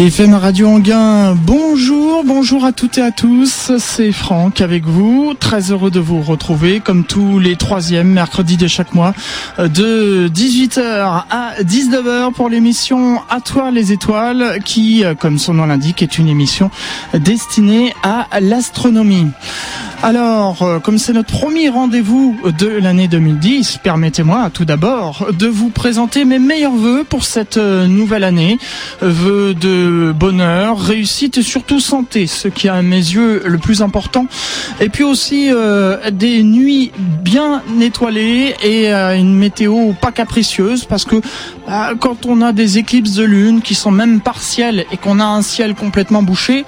DFM Radio Anguin, bonjour, bonjour à toutes et à tous, c'est Franck avec vous, très heureux de vous retrouver comme tous les troisièmes mercredis de chaque mois de 18h à 19h pour l'émission À toi les étoiles qui, comme son nom l'indique, est une émission destinée à l'astronomie. Alors, euh, comme c'est notre premier rendez-vous de l'année 2010, permettez-moi tout d'abord de vous présenter mes meilleurs voeux pour cette euh, nouvelle année. Vœux de bonheur, réussite et surtout santé, ce qui est à mes yeux le plus important. Et puis aussi euh, des nuits bien étoilées et une météo pas capricieuse parce que bah, quand on a des éclipses de lune qui sont même partielles et qu'on a un ciel complètement bouché,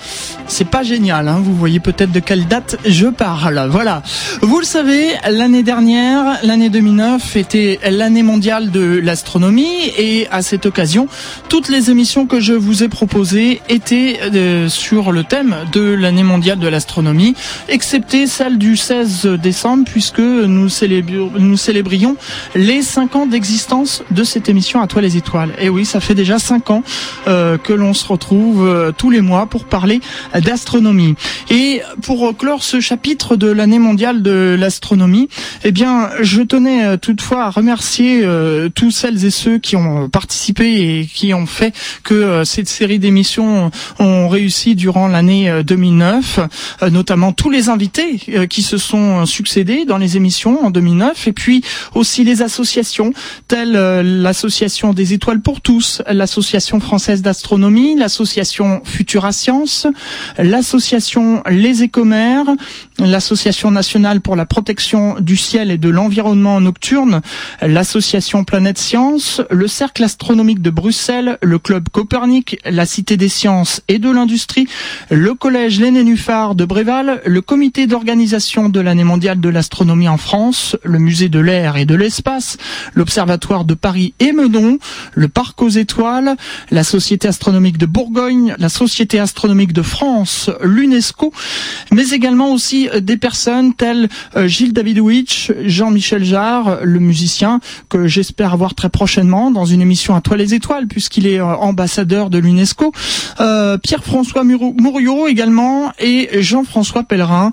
c'est pas génial. Hein. Vous voyez peut-être de quelle date je parle. Voilà. Vous le savez, l'année dernière, l'année 2009, était l'année mondiale de l'astronomie et à cette occasion, toutes les émissions que je vous ai proposées étaient euh, sur le thème de l'année mondiale de l'astronomie, excepté celle du 16 décembre puisque nous, célébrions les 5 ans d'existence de cette émission à toi les étoiles. Et oui, ça fait déjà 5 ans euh, que l'on se retrouve euh, tous les mois pour parler d'astronomie. Et pour clore ce chapitre de l'année mondiale de l'astronomie, eh bien, je tenais toutefois à remercier euh, tous celles et ceux qui ont participé et qui ont fait que cette série d'émissions ont réussi durant l'année 2009, notamment tous les invités qui se sont succédés dans les émissions en 2009, et puis aussi les associations telles l'association des étoiles pour tous, l'association française d'astronomie, l'association Futura Science, l'association Les Écomères, l'association nationale pour la protection du ciel et de l'environnement nocturne, l'association Planète Science, le cercle astronomique de Bruxelles, le club Copernic, Cité des sciences et de l'industrie, le collège Lénénuphar de Bréval, le comité d'organisation de l'année mondiale de l'astronomie en France, le musée de l'air et de l'espace, l'observatoire de Paris et Meudon, le parc aux étoiles, la société astronomique de Bourgogne, la société astronomique de France, l'UNESCO, mais également aussi euh, des personnes telles euh, Gilles Davidowicz, Jean-Michel Jarre, le musicien que j'espère avoir très prochainement dans une émission à toi les étoiles puisqu'il est euh, ambassadeur de l'UNESCO, Pierre-François Mouriot également et Jean-François Pellerin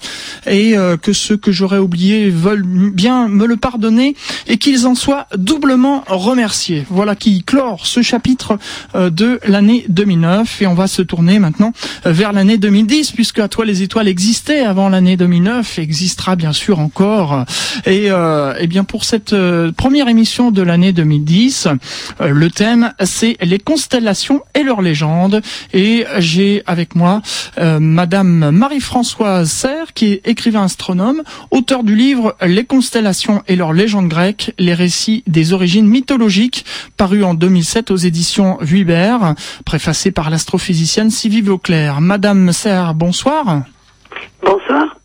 et que ceux que j'aurais oubliés veulent bien me le pardonner et qu'ils en soient doublement remerciés. Voilà qui clore ce chapitre de l'année 2009 et on va se tourner maintenant vers l'année 2010 puisque à toi les étoiles existait avant l'année 2009 existera bien sûr encore. Et, euh, eh bien pour cette euh, première émission de l'année 2010, euh, le thème c'est les constellations et leurs légendes. Et j'ai avec moi Madame Marie-Françoise Serre, qui est écrivain astronome, auteur du livre Les constellations et leurs légendes grecques, les récits des origines mythologiques, paru en 2007 aux éditions Vuibert, préfacé par l'astrophysicienne Sylvie Vauclair. Madame Serre, bonsoir. Bonsoir.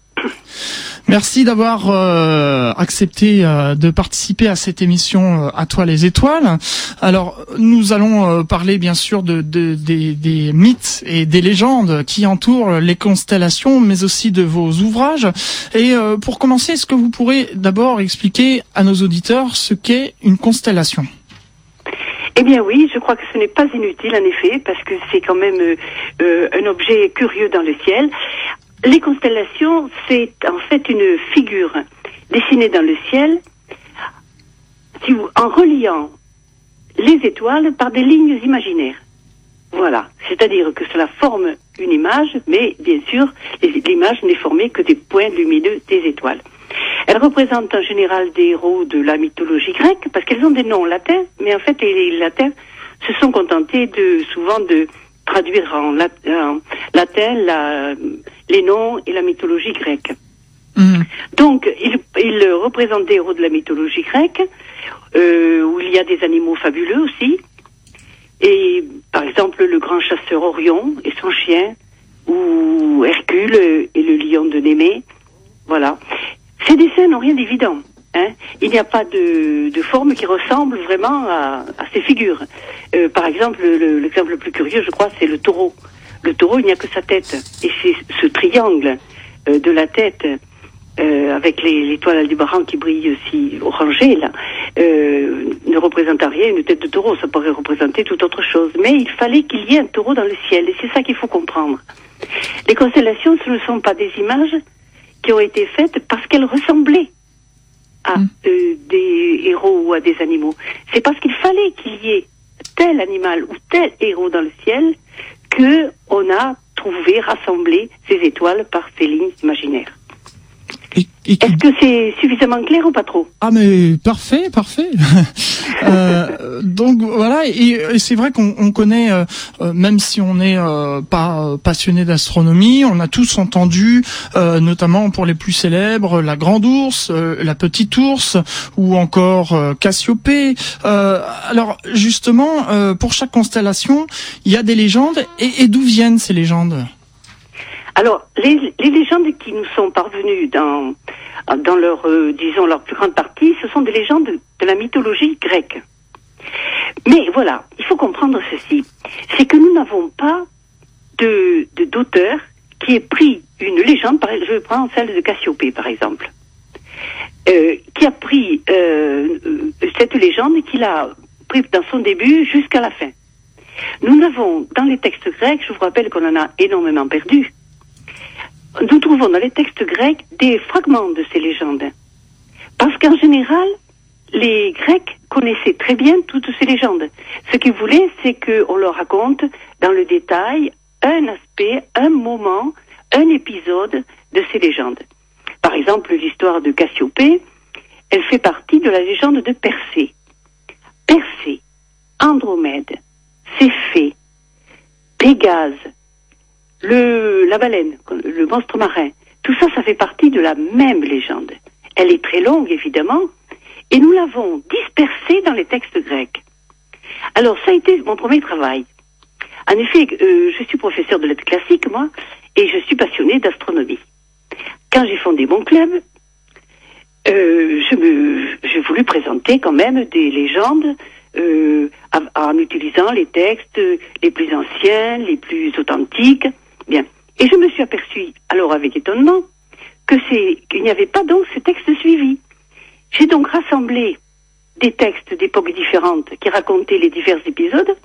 Merci d'avoir euh, accepté euh, de participer à cette émission euh, À toi les étoiles. Alors nous allons parler bien sûr de, des, mythes et des légendes qui entourent les constellations, mais aussi de vos ouvrages. Et pour commencer, est-ce que vous pourrez d'abord expliquer à nos auditeurs ce qu'est une constellation? Eh bien oui, je crois que ce n'est pas inutile en effet, parce que c'est quand même un objet curieux dans le ciel. Les constellations, c'est en fait une figure dessinée dans le ciel en reliant les étoiles par des lignes imaginaires. Voilà, c'est-à-dire que cela forme une image, mais bien sûr, l'image n'est formée que des points lumineux des étoiles. Elle représente en général des héros de la mythologie grecque, parce qu'elles ont des noms latins, mais en fait, les latins se sont contentés de souvent de traduire en, latin les noms et la mythologie grecque. Mhm. Donc, il, il, représente des héros de la mythologie grecque, euh, où il y a des animaux fabuleux aussi. Et par exemple, le grand chasseur Orion et son chien, ou Hercule et le lion de Némée. Voilà. Ces dessins n'ont rien d'évident. Hein. Il n'y a pas de, de, forme qui ressemble vraiment à, à ces figures. Euh, par exemple, l'exemple le, plus curieux, je crois, c'est le taureau. Le taureau, il n'y a que sa tête. Et c'est ce triangle euh, de la tête euh, avec l'étoile Aldébaran qui brille aussi orangée, là, euh, ne représente rien une tête de taureau. Ça pourrait représenter toute autre chose. Mais il fallait qu'il y ait un taureau dans le ciel. Et c'est ça qu'il faut comprendre. Les constellations, ce ne sont pas des images qui ont été faites parce qu'elles ressemblaient à mm. euh, des héros ou à des animaux. C'est parce qu'il fallait qu'il y ait tel animal ou tel héros dans le ciel que on a trouvé, rassemblé ces étoiles par ces lignes imaginaires. Est-ce que c'est suffisamment clair ou pas trop? Ah mais parfait, parfait. euh, donc voilà, et, c'est vrai qu'on connaît, euh, euh, même si on n'est euh, pas passionné d'astronomie, on a tous entendu, notamment pour les plus célèbres, la grande ours, la petite ours, ou encore Cassiopée. alors justement, pour chaque constellation, il y a des légendes, et, et d'où viennent ces légendes? Alors, les, légendes qui nous sont parvenues dans, dans leur, euh, disons, leur plus grande partie, ce sont des légendes de, la mythologie grecque. Mais voilà, il faut comprendre ceci, c'est que nous n'avons pas de d'auteur qui ait pris une légende, par, je prends celle de Cassiopée par exemple, euh, qui a pris euh, cette légende et qui l'a pris dans son début jusqu'à la fin. Nous n'avons, dans les textes grecs, je vous rappelle qu'on en a énormément perdu, nous trouvons dans les textes grecs des fragments de ces légendes. Parce qu'en général, les Grecs connaissaient très bien toutes ces légendes. Ce qu'ils voulaient, c'est qu'on leur raconte dans le détail un aspect, un moment, un épisode de ces légendes. Par exemple, l'histoire de Cassiopée, elle fait partie de la légende de Persée. Persée, Andromède, Céphée, Pégase, le, la baleine, le monstre marin, tout ça, ça fait partie de la même légende. Elle est très longue, évidemment, et nous l'avons dispersée dans les textes grecs. Alors, ça a été mon premier travail. En effet, euh, je suis professeur de lettres classiques, moi, et je suis passionné d'astronomie. Quand j'ai fondé mon club, euh, je me, j'ai voulu présenter quand même des légendes euh, en utilisant les textes les plus anciens, les plus authentiques. Bien. Et je me suis aperçu, alors avec étonnement, que c'est qu'il n'y avait pas donc ce texte suivi. J'ai donc rassemblé des textes d'époques différentes qui racontaient les divers épisodes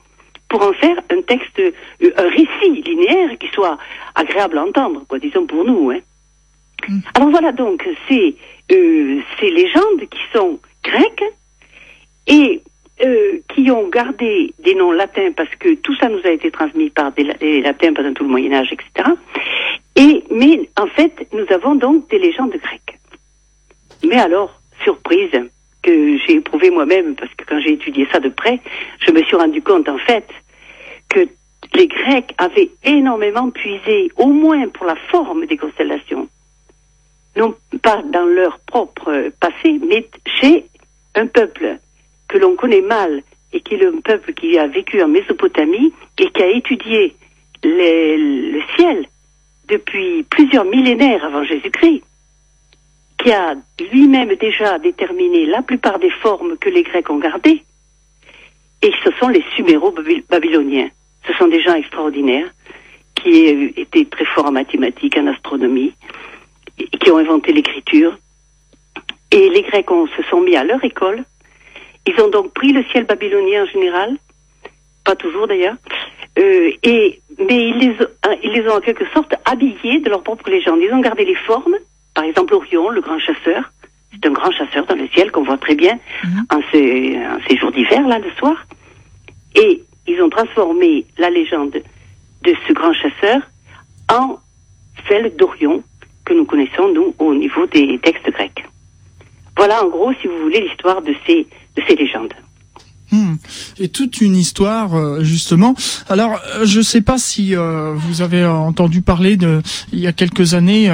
pour en faire un texte, euh, un récit linéaire qui soit agréable à entendre, quoi, disons pour nous. Hein. Mm. Alors voilà donc ces, euh, ces légendes qui sont grecques et euh, qui ont gardé des noms latins parce que tout ça nous a été transmis par des, latins pendant tout le Moyen Âge, etc. Et mais en fait, nous avons donc des légendes grecques. Mais alors, surprise que j'ai éprouvée moi-même parce que quand j'ai étudié ça de près, je me suis rendu compte en fait que les Grecs avaient énormément puisé, au moins pour la forme des constellations, non pas dans leur propre passé, mais chez un peuple que l'on connaît mal et qui est le peuple qui a vécu en Mésopotamie et qui a étudié le ciel depuis plusieurs millénaires avant Jésus-Christ, qui a lui-même déjà déterminé la plupart des formes que les Grecs ont gardées, et ce sont les Suméro-Babyloniens. Ce sont des gens extraordinaires qui étaient très forts en mathématiques, en astronomie, et qui ont inventé l'écriture. Et les Grecs se sont mis à leur école ils ont donc pris le ciel babylonien en général, pas toujours d'ailleurs, euh, et mais ils les, hein, ils les ont en quelque sorte habillés de leur propre légende. Ils ont gardé les formes, par exemple Orion, le grand chasseur, c'est un grand chasseur dans le ciel qu'on voit très bien mhm. en, ces, en ces jours d'hiver là le soir, et ils ont transformé la légende de ce grand chasseur en celle d'Orion que nous connaissons nous au niveau des textes grecs. Voilà en gros, si vous voulez, l'histoire de ces de ces légendes. Hmm. Et toute une histoire euh, justement. Alors euh, je ne sais pas si euh, vous avez entendu parler de il y a quelques années,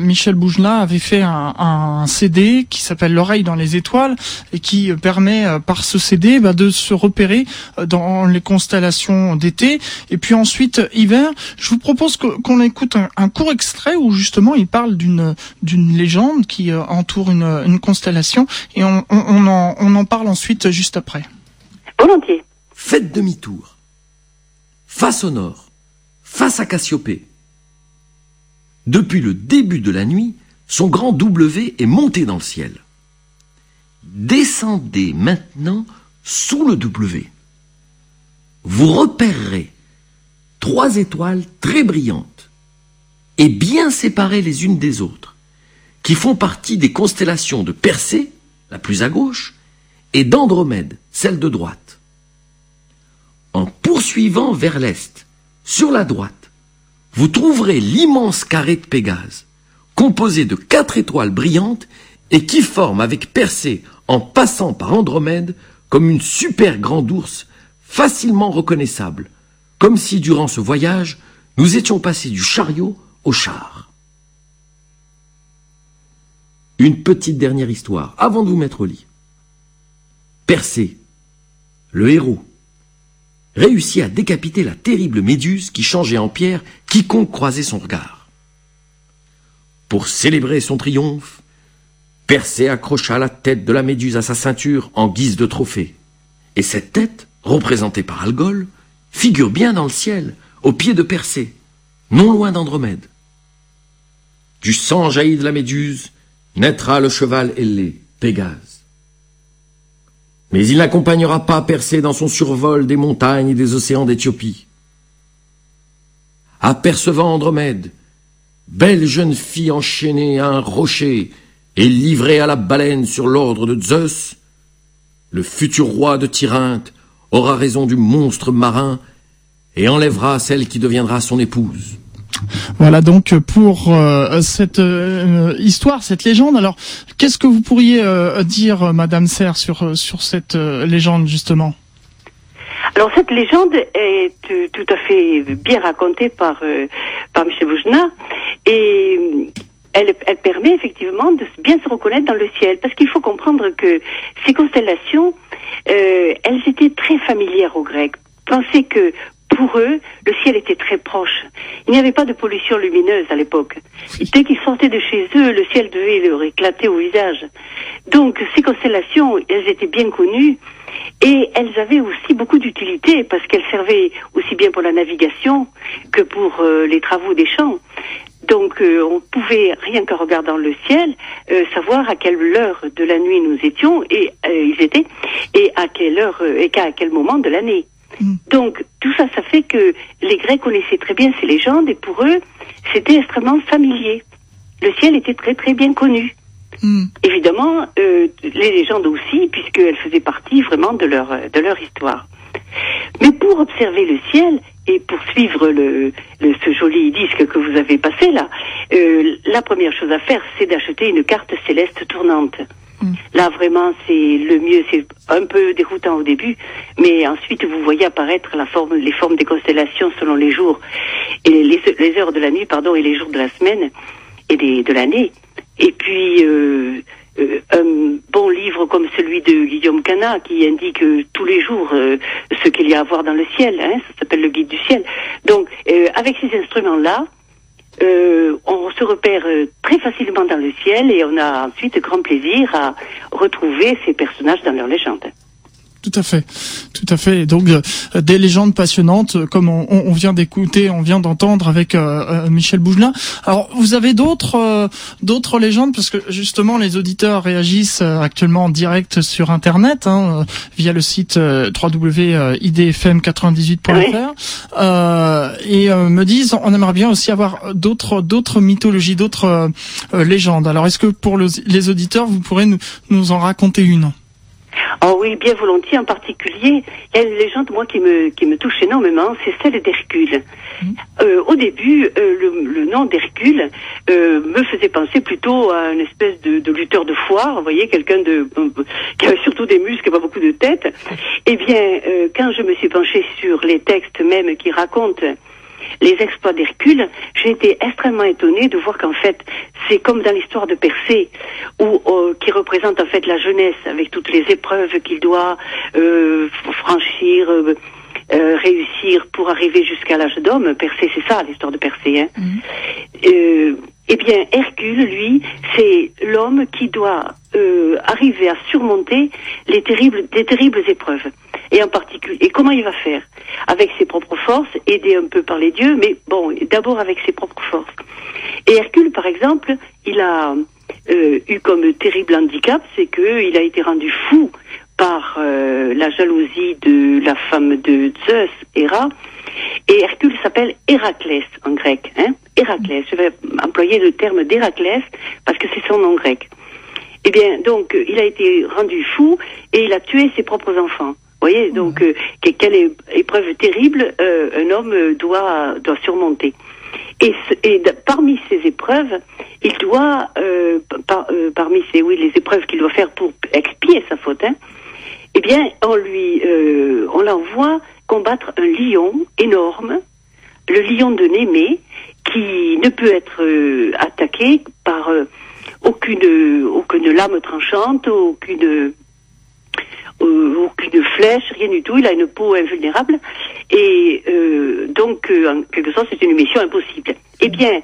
Michel Bougelin avait fait un, un CD qui s'appelle L'oreille dans les étoiles et qui permet par ce CD bah, de se repérer dans les constellations d'été et puis ensuite hiver. Je vous propose qu'on écoute un, court extrait où justement il parle d'une d'une légende qui entoure une, une constellation et on, on, en, on en parle ensuite juste après. Volontiers. Faites demi-tour. Face au nord, face à Cassiopée. Depuis le début de la nuit, son grand W est monté dans le ciel. Descendez maintenant sous le W. Vous repérerez trois étoiles très brillantes et bien séparées les unes des autres, qui font partie des constellations de Persée, la plus à gauche, et d'Andromède, celle de droite. En poursuivant vers l'est, sur la droite, vous trouverez l'immense carré de Pégase, composé de quatre étoiles brillantes et qui forme avec Persée, en passant par Andromède, comme une super grande ours facilement reconnaissable, comme si durant ce voyage, nous étions passés du chariot au char. Une petite dernière histoire, avant de vous mettre au lit. Persée, le héros, réussit à décapiter la terrible méduse qui changeait en pierre quiconque croisait son regard. Pour célébrer son triomphe, Persée accrocha la tête de la méduse à sa ceinture en guise de trophée. Et cette tête, représentée par Algol, figure bien dans le ciel, au pied de Persée, non loin d'Andromède. Du sang jailli de la méduse naîtra le cheval ailé, Pégase. Mais il n'accompagnera pas Persée dans son survol des montagnes et des océans d'Éthiopie. Apercevant Andromède, belle jeune fille enchaînée à un rocher et livrée à la baleine sur l'ordre de Zeus, le futur roi de Tyrinthe aura raison du monstre marin et enlèvera celle qui deviendra son épouse. Voilà donc pour euh, cette euh, histoire, cette légende. Alors, qu'est-ce que vous pourriez euh, dire, Madame Serre, sur cette légende justement? Alors cette légende est tout à fait bien racontée par par Boujna et elle, elle, permet effectivement de bien se reconnaître dans le ciel, parce qu'il faut comprendre que ces constellations, elles étaient très familières aux Grecs. Pensez que pour eux, le ciel était très proche. Il n'y avait pas de pollution lumineuse à l'époque. Dès qu'ils sortaient de chez eux, le ciel devait leur éclater au visage. Donc, ces constellations, elles étaient bien connues et elles avaient aussi beaucoup d'utilité parce qu'elles servaient aussi bien pour la navigation que pour euh, les travaux des champs. Donc, euh, on pouvait, rien qu'en regardant le ciel, euh, savoir à quelle heure de la nuit nous étions et ils étaient et à quelle heure et qu'à quel moment de l'année. Mm. Donc tout ça, ça fait que les Grecs connaissaient très bien ces légendes et pour eux, c'était extrêmement familier. Le ciel était très très bien connu. Mm. Évidemment, euh, les légendes aussi, puisqu'elles faisaient partie vraiment de leur de leur histoire. Mais pour observer le ciel et pour suivre le, ce joli disque que vous avez passé là, euh, la première chose à faire, c'est d'acheter une carte céleste tournante. Là, vraiment, c'est le mieux. C'est un peu déroutant au début, mais ensuite, vous voyez apparaître la forme, les formes des constellations selon les jours et les, les heures de la nuit, pardon, et les jours de la semaine et des, de l'année. Et puis, euh, euh, un bon livre comme celui de Guillaume Cana qui indique euh, tous les jours ce qu'il y a à voir dans le ciel. Hein, ça s'appelle le guide du ciel. Donc, avec ces instruments-là, euh, on se repère euh, très facilement dans le ciel et on a ensuite grand plaisir à retrouver ces personnages dans leur légende tout à fait, tout à fait. Donc euh, des légendes passionnantes, euh, comme on, vient d'écouter, on vient d'entendre avec euh, Michel Bougelin. Alors vous avez d'autres d'autres légendes? Parce que justement les auditeurs réagissent actuellement en direct sur internet hein, via le site www.idfm98.fr et me disent on aimerait bien aussi avoir d'autres d'autres mythologies, d'autres légendes. Alors est-ce que pour les auditeurs vous pourrez nous, nous en raconter une? Oh oui, bien volontiers. En particulier, il y a une légende, moi, qui me, qui me touche énormément, c'est celle d'Hercule. Mmh. Euh, au début, euh, le, le, nom d'Hercule euh, me faisait penser plutôt à une espèce de, de lutteur de foire, vous voyez, quelqu'un de qui avait surtout des muscles et pas beaucoup de tête. Eh bien, euh, quand je me suis penchée sur les textes même qui racontent les exploits d'Hercule, j'ai été extrêmement étonnée de voir qu'en fait, c'est comme dans l'histoire de Persée, où, euh, qui représente en fait la jeunesse avec toutes les épreuves qu'il doit euh, franchir. Euh, réussir pour arriver jusqu'à l'âge d'homme. Persée, c'est ça l'histoire de Persée. Hein. Mhm. Eh bien, Hercule, lui, c'est l'homme qui doit euh, arriver à surmonter les terribles, des terribles épreuves. Et en particulier, et comment il va faire? Avec ses propres forces, aidé un peu par les dieux, mais bon, d'abord avec ses propres forces. Et Hercule, par exemple, il a euh, eu comme terrible handicap, c'est qu'il a été rendu fou par euh, la jalousie de la femme de Zeus, Héra. Et Hercule s'appelle Héraclès en grec. Hein Héraclès. Je vais employer le terme d'Héraclès parce que c'est son nom grec. Eh bien, donc, euh, il a été rendu fou et il a tué ses propres enfants. Vous voyez, donc, euh, quelle épreuve terrible euh, un homme doit, doit surmonter. Et, et parmi ces épreuves, il doit, par, parmi ces, oui, les épreuves qu'il doit faire pour expier sa faute, hein, eh bien, on lui, on l'envoie combattre un lion énorme, le lion de Némée, qui ne peut être euh, attaqué par euh, aucune, aucune lame tranchante, aucune, euh, aucune flèche, rien du tout. Il a une peau invulnérable. Et donc, en quelque sorte, c'est une mission impossible. Eh bien,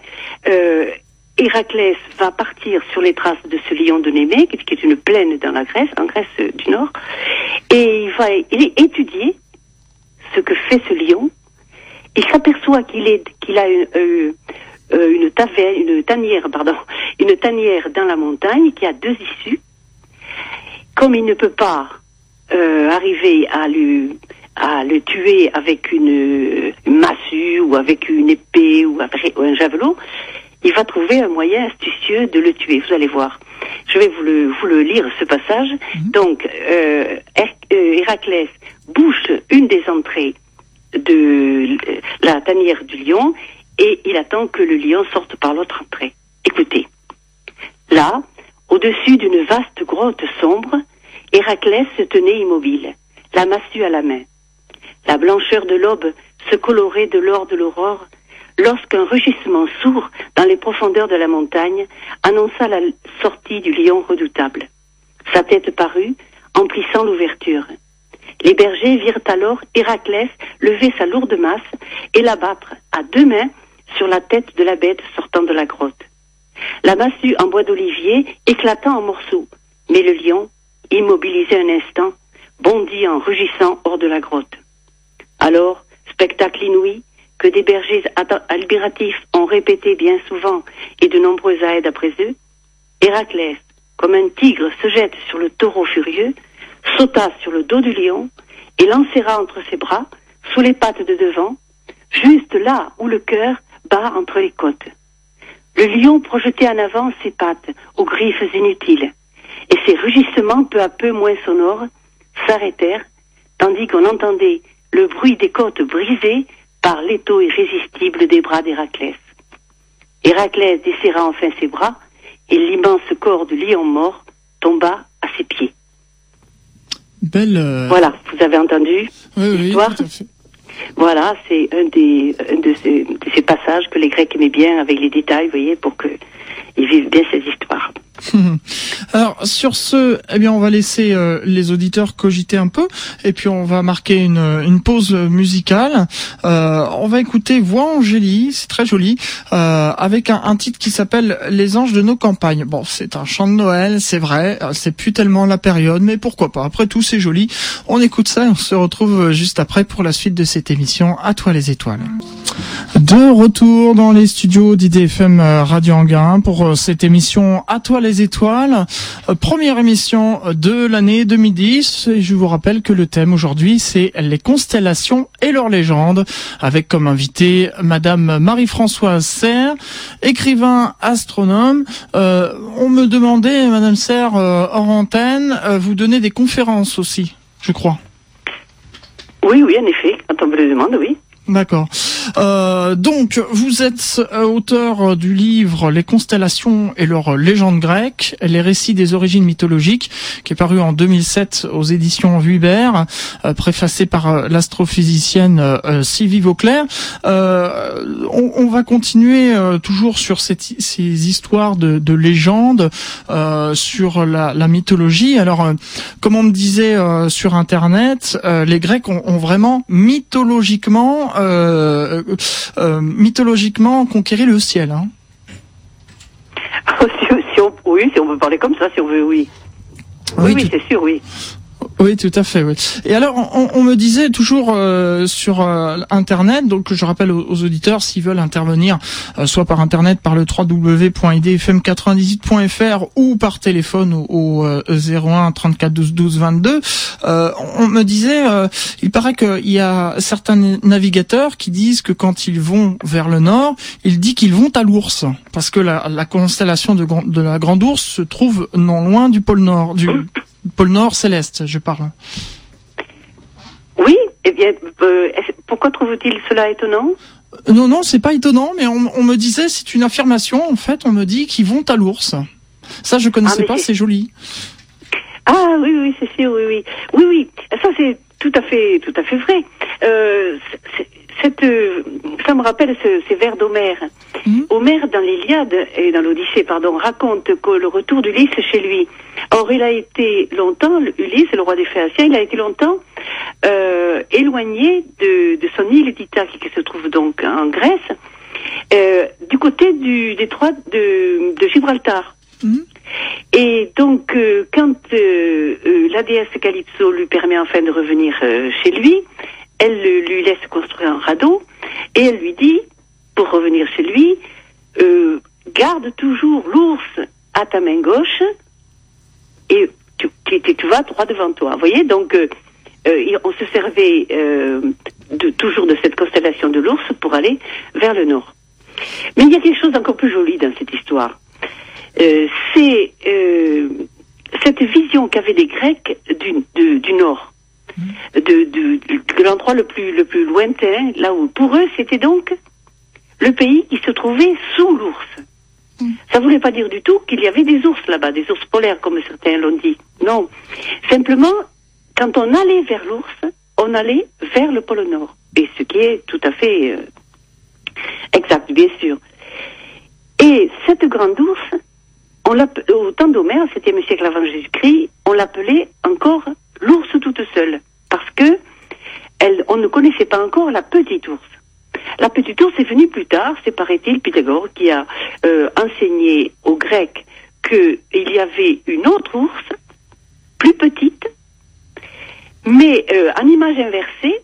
Héraclès va partir sur les traces de ce lion de Némée, qui est une plaine dans la Grèce, en Grèce du Nord, et il va étudier ce que fait ce lion, il s'aperçoit qu'il est qu'il a une, euh, euh, une tanière, pardon, une tanière dans la montagne qui a deux issues. Comme il ne peut pas euh, arriver à lui à le tuer avec une, massue ou avec une épée ou, avec, un javelot, il va trouver un moyen astucieux de le tuer. Vous allez voir. Je vais vous le, vous le lire, ce passage. Mhm. Donc, euh, Héraclès bouche une des entrées de la tanière du lion et il attend que le lion sorte par l'autre entrée. Écoutez. Là, au-dessus d'une vaste grotte sombre, Héraclès se tenait immobile, la massue à la main. La blancheur de l'aube se colorait de l'or de l'aurore lorsqu'un rugissement sourd dans les profondeurs de la montagne annonça la sortie du lion redoutable. Sa tête parut, emplissant l'ouverture. Les bergers virent alors Héraclès lever sa lourde masse et l'abattre à deux mains sur la tête de la bête sortant de la grotte. La massue en bois d'olivier éclata en morceaux, mais le lion, immobilisé un instant, bondit en rugissant hors de la grotte. Alors, spectacle inouï, que des bergers albératifs ont répété bien souvent et de nombreuses aides après eux, Héraclès, comme un tigre se jette sur le taureau furieux, sauta sur le dos du lion et l'enserra entre ses bras, sous les pattes de devant, juste là où le cœur bat entre les côtes. Le lion projetait en avant ses pattes aux griffes inutiles, et ses rugissements peu à peu moins sonores s'arrêtèrent, tandis qu'on entendait le bruit des côtes brisées par l'étau irrésistible des bras d'Héraclès. Héraclès desserra enfin ses bras, et l'immense corps du lion mort tomba à ses pieds. Belle. Euh, voilà, vous avez entendu l'histoire. Voilà, c'est un des de, ces, de ces passages que les Grecs aimaient bien avec les détails, vous voyez, pour qu'ils vivent bien ces histoires. Alors sur ce, eh bien on va laisser euh, les auditeurs cogiter un peu et puis on va marquer une, une pause musicale. Euh, on va écouter Voix Angélie, c'est très joli, euh, avec un, titre qui s'appelle Les anges de nos campagnes. Bon, c'est un chant de Noël, c'est vrai, euh, c'est plus tellement la période, mais pourquoi pas. Après tout, c'est joli. On écoute ça et on se retrouve juste après pour la suite de cette émission. À toi les étoiles. De retour dans les studios d'IDFM Radio Anguin pour cette émission À toi les étoiles. Euh, première émission de l'année 2010 et je vous rappelle que le thème aujourd'hui c'est les constellations et leurs légendes avec comme invité Madame Marie-Françoise Serre, écrivain astronome. Euh, on me demandait, Madame Serre, euh, hors antenne, vous donnez des conférences aussi, je crois. Oui, oui, en effet, quand on me le demande, oui. D'accord. Euh, donc, vous êtes euh, auteur du livre Les constellations et leurs légendes grecques, les récits des origines mythologiques, qui est paru en 2007 aux éditions Vuibert, euh, préfacé par l'astrophysicienne Sylvie Vauclair. On, va continuer toujours sur cette, ces histoires de, de légendes, sur la, la, mythologie. Alors, comme on me disait sur Internet, les Grecs ont, ont vraiment mythologiquement euh, euh, euh, mythologiquement conquérir le ciel. Hein. Si, on, oui, si on veut parler comme ça, si on veut. Oui, oui, oui c'est sûr, oui. Oui, tout à fait. Oui. Et alors, on, me disait toujours euh, sur euh, Internet, donc je rappelle aux, auditeurs s'ils veulent intervenir, euh, soit par Internet, par le www.idfm98.fr ou par téléphone au, 01 34 12 12 22. on me disait, il paraît qu'il y a certains navigateurs qui disent que quand ils vont vers le nord, ils disent qu'ils vont à l'ours, parce que la, la constellation de, de la Grande Ourse se trouve non loin du pôle nord, pôle Nord céleste, je parle. Oui, eh bien, euh, pourquoi trouve-t-il cela étonnant? Euh, Non, non, c'est pas étonnant, mais on, me disait, c'est une affirmation, en fait, on me dit qu'ils vont à l'ours. Ça, je connaissais ah, pas, c'est joli. Ah oui, oui, c'est sûr, oui, oui. Oui, oui, ça c'est tout à fait, tout à fait vrai. Euh, cette, euh, ça me rappelle ces vers d'Homère. Mmh. Homère, dans l'Iliade et dans l'Odyssée, pardon, raconte que le retour d'Ulysse chez lui. Or, il a été longtemps, Ulysse, le roi des Phéaciens, il a été longtemps euh, éloigné de, de, son île d'Ithaque, qui se trouve donc en Grèce, euh, du côté du détroit de, de Gibraltar. Mmh. Et donc, euh, quand la déesse Calypso lui permet enfin de revenir chez lui, elle lui laisse construire un radeau et elle lui dit, pour revenir chez lui, euh, garde toujours l'ours à ta main gauche et tu, vas droit devant toi. Vous voyez, donc euh, euh, on se servait de, toujours de cette constellation de l'ours pour aller vers le nord. Mais il y a quelque chose d'encore plus joli dans cette histoire. C'est cette vision qu'avaient les Grecs du nord de, de, de l'endroit le plus, le plus lointain, là où pour eux c'était donc le pays qui se trouvait sous l'ours. Mm. Ça ne voulait pas dire du tout qu'il y avait des ours là-bas, des ours polaires comme certains l'ont dit. Non. Simplement, quand on allait vers l'ours, on allait vers le pôle Nord. Et ce qui est tout à fait euh, exact, bien sûr. Et cette grande ours, on au temps d'Homère, 7e siècle avant Jésus-Christ, on l'appelait encore l'ours toute seule, parce que elle, on ne connaissait pas encore la petite ours. La petite ours est venue plus tard, c'est paraît-il Pythagore qui a euh, enseigné aux Grecs qu'il y avait une autre ours, plus petite, mais euh, en image inversée,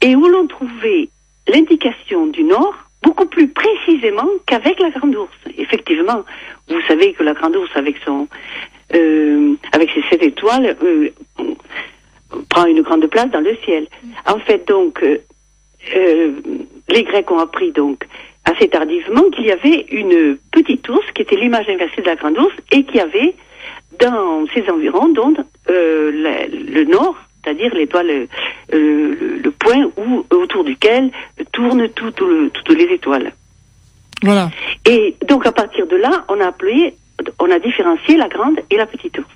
et où l'on trouvait l'indication du nord beaucoup plus précisément qu'avec la grande ours. Effectivement, vous savez que la grande ours, avec son, euh, avec ses sept étoiles, euh, prend une grande place dans le ciel. En fait, donc, euh, les Grecs ont appris donc assez tardivement qu'il y avait une petite ours qui était l'image inversée de la grande ours et qui avait dans ses environs donc le, nord, c'est-à-dire l'étoile, le, point où, autour duquel tournent toutes les étoiles. Voilà. Et donc à partir de là, on a appelé on a différencié la grande et la petite ours.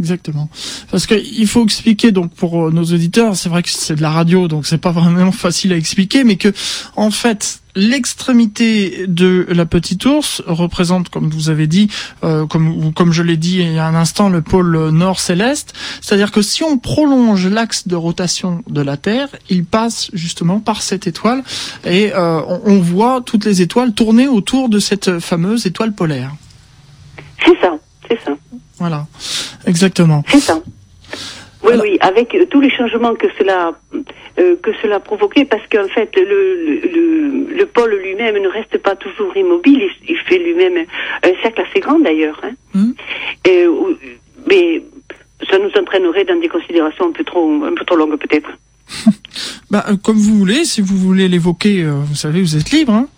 Exactement. Parce qu'il faut expliquer donc pour euh, nos auditeurs, c'est vrai que c'est de la radio, donc c'est pas vraiment facile à expliquer, mais que en fait l'extrémité de la petite ours représente, comme vous avez dit, euh, comme comme je l'ai dit il y a un instant, le pôle nord céleste. C'est-à-dire que si on prolonge l'axe de rotation de la Terre, il passe justement par cette étoile et euh, on voit toutes les étoiles tourner autour de cette fameuse étoile polaire. C'est ça, c'est ça. Voilà, exactement. C'est ça. Oui, oui, avec tous les changements que cela euh, que cela a provoqué, parce qu'en fait, le, le, le, pôle lui-même ne reste pas toujours immobile, il, fait lui-même un cercle assez grand d'ailleurs. Hein. Hmm. Et, mais ça nous entraînerait dans des considérations un peu trop, un peu trop longues peut-être. bah, euh, comme vous voulez, si vous voulez l'évoquer, euh, vous savez, vous êtes libre. Hein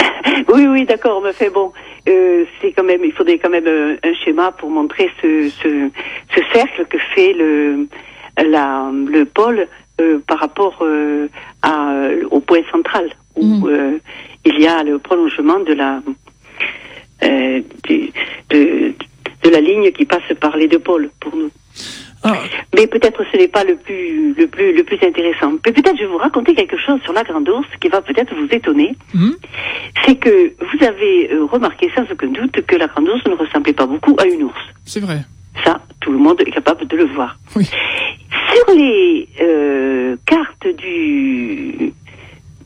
oui, oui, d'accord, mais fait bon. Euh, c'est quand même, il faudrait quand même euh, un, schéma pour montrer ce, ce, ce, cercle que fait le, la, le pôle euh, par rapport euh, à, au point central où mm. il y a le prolongement de la du, de, de la ligne qui passe par les deux pôles pour nous. Ah. Mais peut-être ce n'est pas le plus, le plus, le plus intéressant. Mais peut-être je vais vous raconter quelque chose sur la grande ours qui va peut-être vous étonner. Hmm. C'est que vous avez euh, remarqué sans aucun doute que la grande ours ne ressemblait pas beaucoup à une ours. C'est vrai. Ça, tout le monde est capable de le voir. Oui. Sur les euh, cartes du,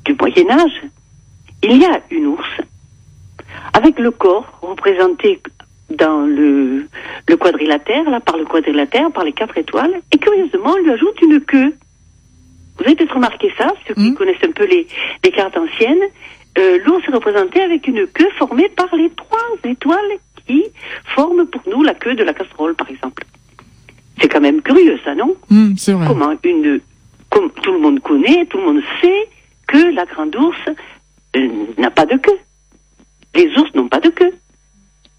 du Moyen Âge, il y a une ours avec le corps représenté dans le, le quadrilatère, là, par le quadrilatère, par les quatre étoiles, et curieusement, on lui ajoute une queue. Vous avez peut-être remarqué ça, ceux qui mmh. connaissent un peu les, les cartes anciennes. Euh, l'ours est représenté avec une queue formée par les trois étoiles qui forment pour nous la queue de la casserole, par exemple. C'est quand même curieux, ça, non? Mmh, C'est vrai. Comment une, comme tout le monde connaît, tout le monde sait que la grande ours euh, n'a pas de queue. Les ours n'ont pas de queue.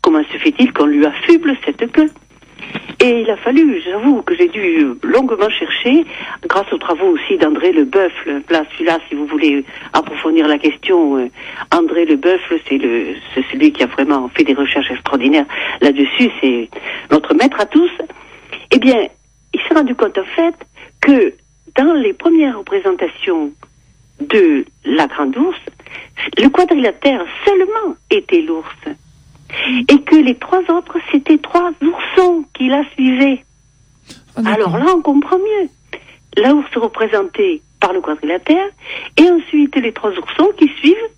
Comment se fait-il qu'on lui affuble cette queue et il a fallu, j'avoue que j'ai dû longuement chercher, grâce aux travaux aussi d'André Le Buffle. Là, celui-là, si vous voulez approfondir la question, euh, André Le Buffle, c'est le, c'est celui qui a vraiment fait des recherches extraordinaires là-dessus. C'est notre maître à tous. Eh bien, il s'est rendu compte en fait que dans les premières représentations de la grande ours, le quadrilatère seulement était l'ours et que les trois autres, c'était trois oursons qui la suivaient. Ah, Alors là, on comprend mieux. La ours représentée par le quadrilatère, et ensuite les trois oursons qui suivent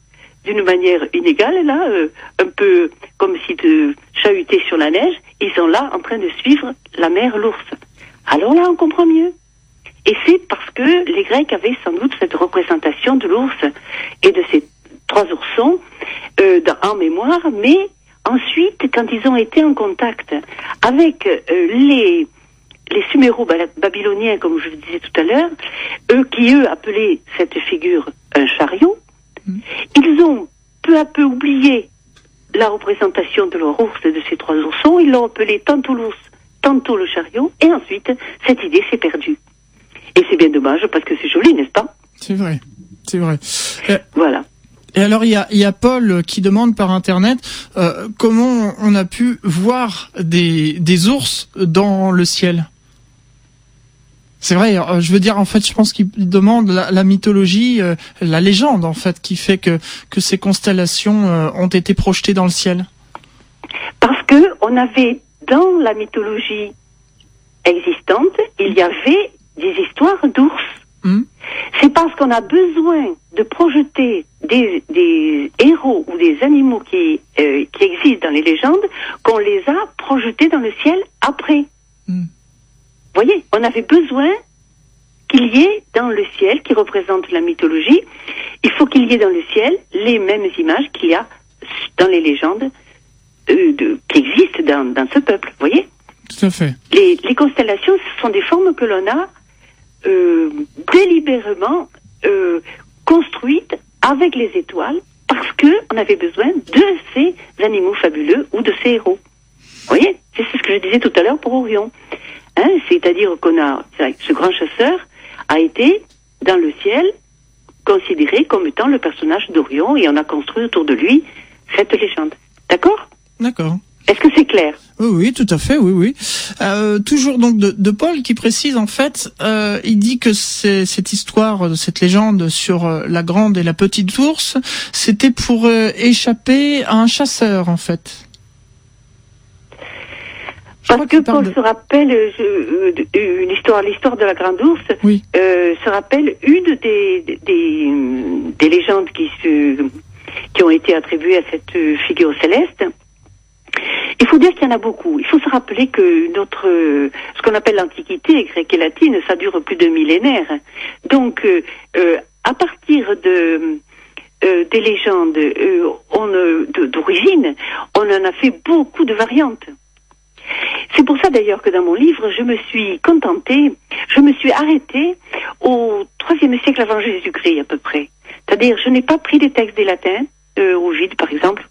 d'une manière inégale, là, euh, un peu comme si de chahuter sur la neige, ils sont là en train de suivre la mère l'ours. Alors là, on comprend mieux. Et c'est parce que les Grecs avaient sans doute cette représentation de l'ours et de ces trois oursons euh, en mémoire, mais Ensuite, quand ils ont été en contact avec euh, les les Suméro-Babyloniens, comme je vous disais tout à l'heure, eux qui eux appelaient cette figure un chariot, mm. ils ont peu à peu oublié la représentation de leur ours et de ces trois oursons. Ils l'ont appelé tantôt l'ours, tantôt le chariot, et ensuite cette idée s'est perdue. Et c'est bien dommage parce que c'est joli, n'est-ce pas? C'est vrai, c'est vrai. Euh, voilà. Et alors il y a, y a, Paul qui demande par internet euh, comment on a pu voir des, des ours dans le ciel? C'est vrai, euh, je veux dire en fait, je pense qu'il demande la, mythologie, euh, la légende en fait, qui fait que que ces constellations ont été projetées dans le ciel. Parce que on avait dans la mythologie existante, il y avait des histoires d'ours. Hmm. C'est parce qu'on a besoin de projeter des, des, héros ou des animaux qui, euh, qui existent dans les légendes qu'on les a projetés dans le ciel après. Vous hmm. voyez, on avait besoin qu'il y ait dans le ciel, qui représente la mythologie, il faut qu'il y ait dans le ciel les mêmes images qu'il y a dans les légendes euh, de, qui existent dans, dans ce peuple. Vous voyez Tout à fait. Les, les constellations, ce sont des formes que l'on a euh, délibérément euh, construite avec les étoiles parce que on avait besoin de ces animaux fabuleux ou de ces héros. Vous voyez, c'est ce que je disais tout à l'heure pour Orion. Hein, C'est-à-dire qu'on a ce grand chasseur a été dans le ciel considéré comme étant le personnage d'Orion et on a construit autour de lui cette légende. D'accord? D'accord. Est-ce que c'est clair? Oui, oui, tout à fait, oui, oui. Euh, toujours donc de, de, Paul qui précise en fait, euh, il dit que cette histoire, cette légende sur euh, la grande et la petite ours, c'était pour euh, échapper à un chasseur en fait. Parce que Paul se rappelle euh, une histoire, l'histoire de la grande ours, oui. se rappelle une des, des, des légendes qui, se, qui ont été attribuées à cette figure céleste. Il faut dire qu'il y en a beaucoup. Il faut se rappeler que notre, ce qu'on appelle l'Antiquité, grecque et latine, ça dure plus de millénaires. Donc, euh, euh, à partir de euh, des légendes d'origine, on en a fait beaucoup de variantes. C'est pour ça d'ailleurs que dans mon livre, je me suis contentée, je me suis arrêtée au IIIe siècle avant Jésus-Christ à peu près. C'est-à-dire, je n'ai pas pris des textes des latins, euh, vide, par exemple.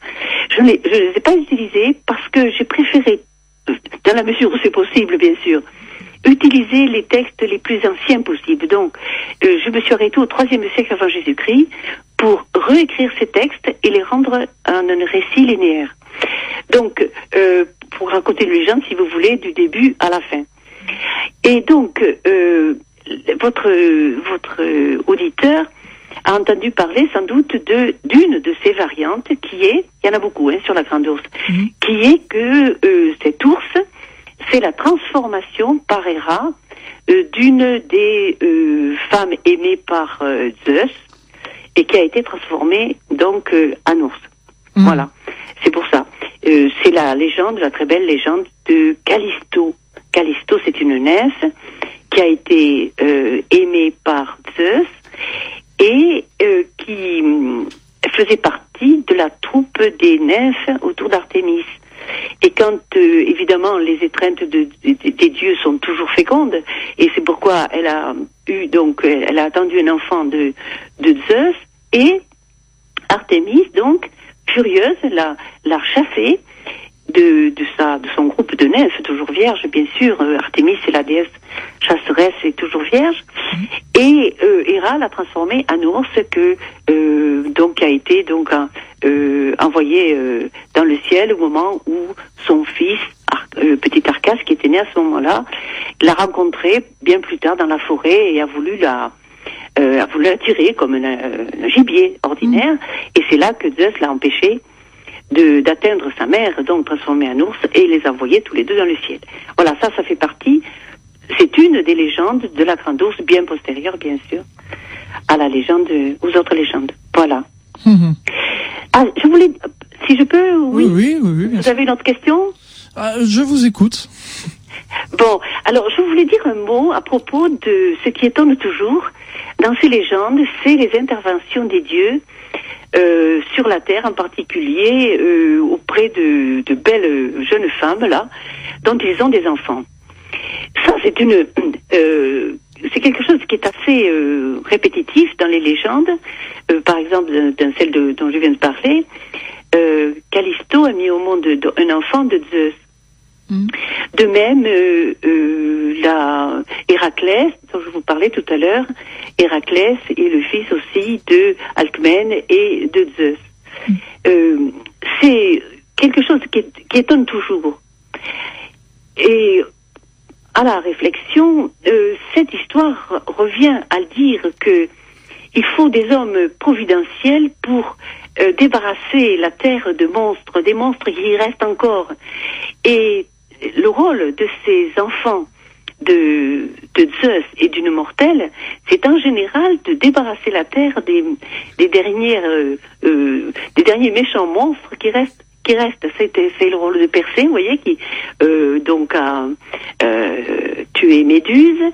Je ne les ai pas utilisés parce que j'ai préféré, dans la mesure où c'est possible, bien sûr, utiliser les textes les plus anciens possibles. Donc, euh, je me suis arrêtée au IIIe siècle avant Jésus-Christ pour réécrire ces textes et les rendre en un récit linéaire. Donc, euh, pour raconter une légende, si vous voulez, du début à la fin. Et donc, euh, votre, votre auditeur a entendu parler sans doute de d'une de ces variantes qui est, il y en a beaucoup hein, sur la grande ours, mhm. qui est que euh, cet ours, c'est la transformation par Héra euh, d'une des euh, femmes aimées par Zeus et qui a été transformée donc en ours. Mhm. Voilà, c'est pour ça. Euh, c'est la légende, la très belle légende de Callisto. Callisto, c'est une nymphe qui a été euh, aimée par Zeus et euh, qui mm, faisait partie de la troupe des nymphes autour d'Artémis. Et quand, euh, évidemment, les étreintes de, des dieux sont toujours fécondes, et c'est pourquoi elle a eu, donc, elle a attendu un enfant de, de Zeus, et Artémis, donc, furieuse, l'a, l'a chassée de, de, sa, de son groupe de nymphes, toujours vierge, bien sûr. Euh, Artémis, c'est la déesse chasseresse, est toujours vierge. Et euh, Héra l'a transformé en ours que euh, donc a été donc euh, envoyé euh, dans le ciel au moment où son fils, Ar petit Arcas, qui était né à ce moment-là, l'a rencontré bien plus tard dans la forêt et a voulu la a voulu la tirer comme un, un gibier ordinaire. Et c'est là que Zeus l'a empêché d'atteindre sa mère, donc transformée en ours, et les envoyer tous les deux dans le ciel. Voilà, ça, ça fait partie, c'est une des légendes de la grande ours, bien postérieure, bien sûr, à la légende, aux autres légendes. Voilà. Mmh. Ah, je voulais, si je peux, oui. Oui, oui, oui. Vous avez une autre question? Ah, Je vous écoute. Bon, alors je voulais dire un mot à propos de ce qui étonne toujours dans ces légendes, c'est les interventions des dieux euh, sur la terre, en particulier euh, auprès de, belles jeunes femmes là, dont ils ont des enfants. Ça, c'est une, euh, quelque chose qui est assez répétitif dans les légendes. Par exemple, dans celle dont je viens de parler, Callisto a mis au monde un enfant de Zeus. Mm. De même, euh, euh, la Héraclès, dont je vous parlais tout à l'heure, Héraclès est le fils aussi de Alcmène et de Zeus. Mm. Euh, c'est quelque chose qui, qui, étonne toujours. Et à la réflexion, cette histoire revient à dire que il faut des hommes providentiels pour euh, débarrasser la terre de monstres, des monstres qui y restent encore. Et le rôle de ces enfants de, Zeus et d'une mortelle, c'est en général de débarrasser la terre des, des euh, euh, des derniers méchants monstres qui restent qui reste, c'est le rôle de Persée, vous voyez, qui euh, donc a tué Méduse.